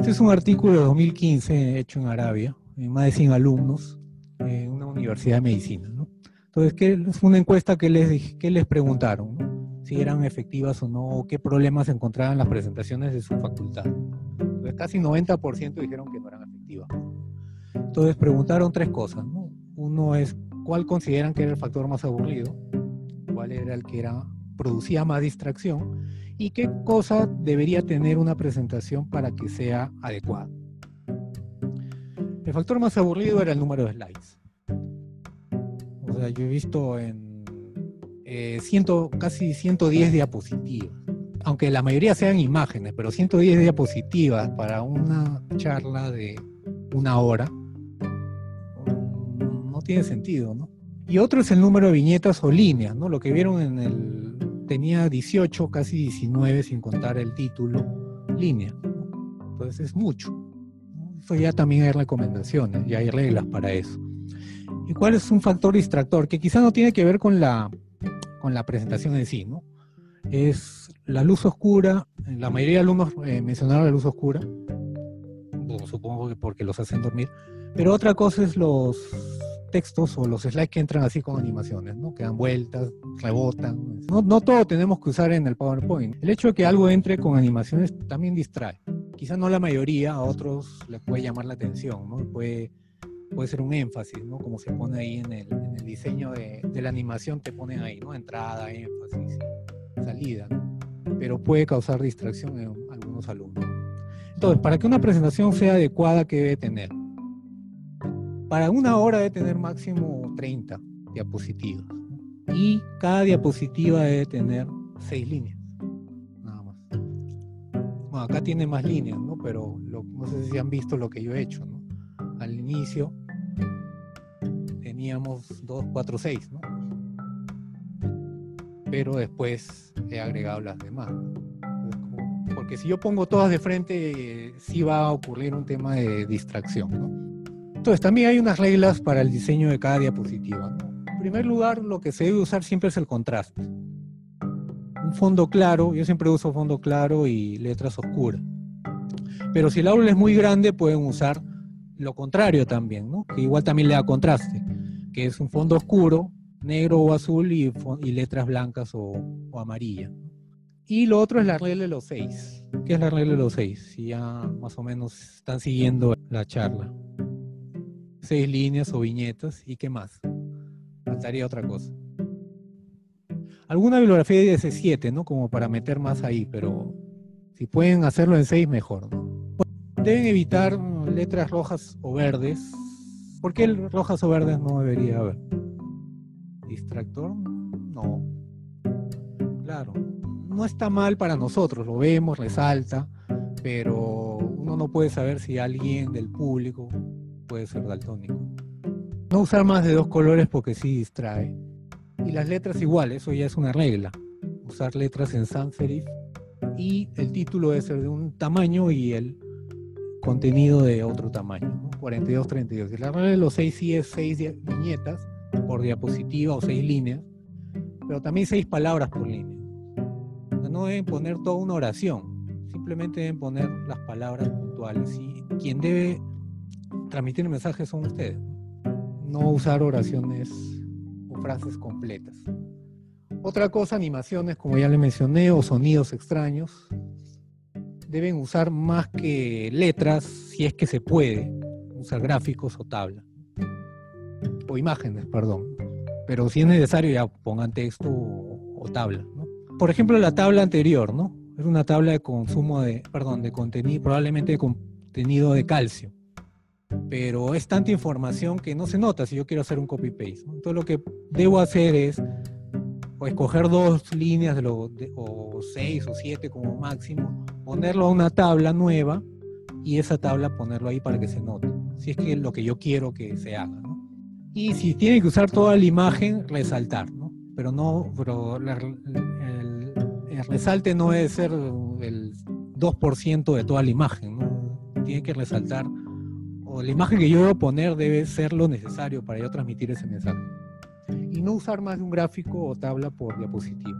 Este es un artículo de 2015 hecho en Arabia, en más de 100 alumnos, en una universidad de medicina. ¿no? Entonces, ¿qué, es una encuesta que les, que les preguntaron, ¿no? si eran efectivas o no, qué problemas encontraban las presentaciones de su facultad. Entonces, casi 90% dijeron que no eran efectivas. Entonces, preguntaron tres cosas. ¿no? Uno es, ¿cuál consideran que era el factor más aburrido? ¿Cuál era el que era, producía más distracción? ¿Y qué cosa debería tener una presentación para que sea adecuada? El factor más aburrido era el número de slides. O sea, yo he visto en eh, casi 110 diapositivas, aunque la mayoría sean imágenes, pero 110 diapositivas para una charla de una hora no tiene sentido, ¿no? Y otro es el número de viñetas o líneas, ¿no? Lo que vieron en el tenía 18, casi 19 sin contar el título, línea. Entonces es mucho. Eso ya también hay recomendaciones, ya hay reglas para eso. ¿Y cuál es un factor distractor? Que quizá no tiene que ver con la, con la presentación en sí, ¿no? Es la luz oscura, la mayoría de alumnos eh, mencionaron la luz oscura, supongo que porque los hacen dormir, pero otra cosa es los textos o los slides que entran así con animaciones, ¿no? Que dan vueltas, rebotan. No, no todo tenemos que usar en el PowerPoint. El hecho de que algo entre con animaciones también distrae. Quizás no la mayoría, a otros les puede llamar la atención, ¿no? Puede, puede ser un énfasis, ¿no? Como se pone ahí en el, en el diseño de, de, la animación, te ponen ahí, ¿no? Entrada, énfasis, salida, ¿no? Pero puede causar distracción en algunos alumnos. Entonces, para que una presentación sea adecuada, ¿qué debe tener? Para una hora debe tener máximo 30 diapositivas. Y cada diapositiva debe tener 6 líneas. Nada más. Bueno, acá tiene más líneas, ¿no? Pero no sé si han visto lo que yo he hecho, ¿no? Al inicio teníamos 2, 4, 6, ¿no? Pero después he agregado las demás. Porque si yo pongo todas de frente, sí va a ocurrir un tema de distracción, ¿no? Entonces, también hay unas reglas para el diseño de cada diapositiva. En primer lugar, lo que se debe usar siempre es el contraste. Un fondo claro, yo siempre uso fondo claro y letras oscuras. Pero si el aula es muy grande, pueden usar lo contrario también, ¿no? que igual también le da contraste, que es un fondo oscuro, negro o azul y, letras blancas o, o amarillas. Y lo otro es la regla de los seis. ¿Qué es la regla de los seis? Si ya más o menos están siguiendo la charla seis líneas o viñetas y qué más. Faltaría otra cosa. Alguna bibliografía dice siete, ¿no? Como para meter más ahí, pero si pueden hacerlo en seis, mejor. Deben evitar letras rojas o verdes. ¿Por qué rojas o verdes no debería haber? ¿Distractor? No. Claro. No está mal para nosotros, lo vemos, resalta, pero uno no puede saber si alguien del público puede ser daltónico. No usar más de dos colores porque sí distrae. Y las letras igual, eso ya es una regla. Usar letras en sans serif y el título debe ser de un tamaño y el contenido de otro tamaño, 42, 32. La regla de los seis sí es seis viñetas por diapositiva o seis líneas, pero también seis palabras por línea. No deben poner toda una oración, simplemente deben poner las palabras puntuales. Y quien debe transmitir mensajes son ustedes. No usar oraciones o frases completas. Otra cosa, animaciones, como ya le mencioné, o sonidos extraños. Deben usar más que letras, si es que se puede, usar gráficos o tabla. O imágenes, perdón. Pero si es necesario, ya pongan texto o, tabla. Por ejemplo, la tabla anterior, ¿no? Es una tabla de consumo de, perdón, de contenido, probablemente de contenido de calcio pero es tanta información que no se nota si yo quiero hacer un copy-paste. Entonces lo que debo hacer es o escoger dos líneas de lo, o seis o siete como máximo, ponerlo a una tabla nueva y esa tabla ponerlo ahí para que se note, si es que es lo que yo quiero que se haga. ¿no? Y si tiene que usar toda la imagen, resaltar, ¿no? pero no, pero el, el, resalte no debe ser el 2% de toda la imagen, ¿no? tiene que resaltar la imagen que yo debo poner debe ser lo necesario para yo transmitir ese mensaje. Y no usar más de un gráfico o tabla por diapositiva.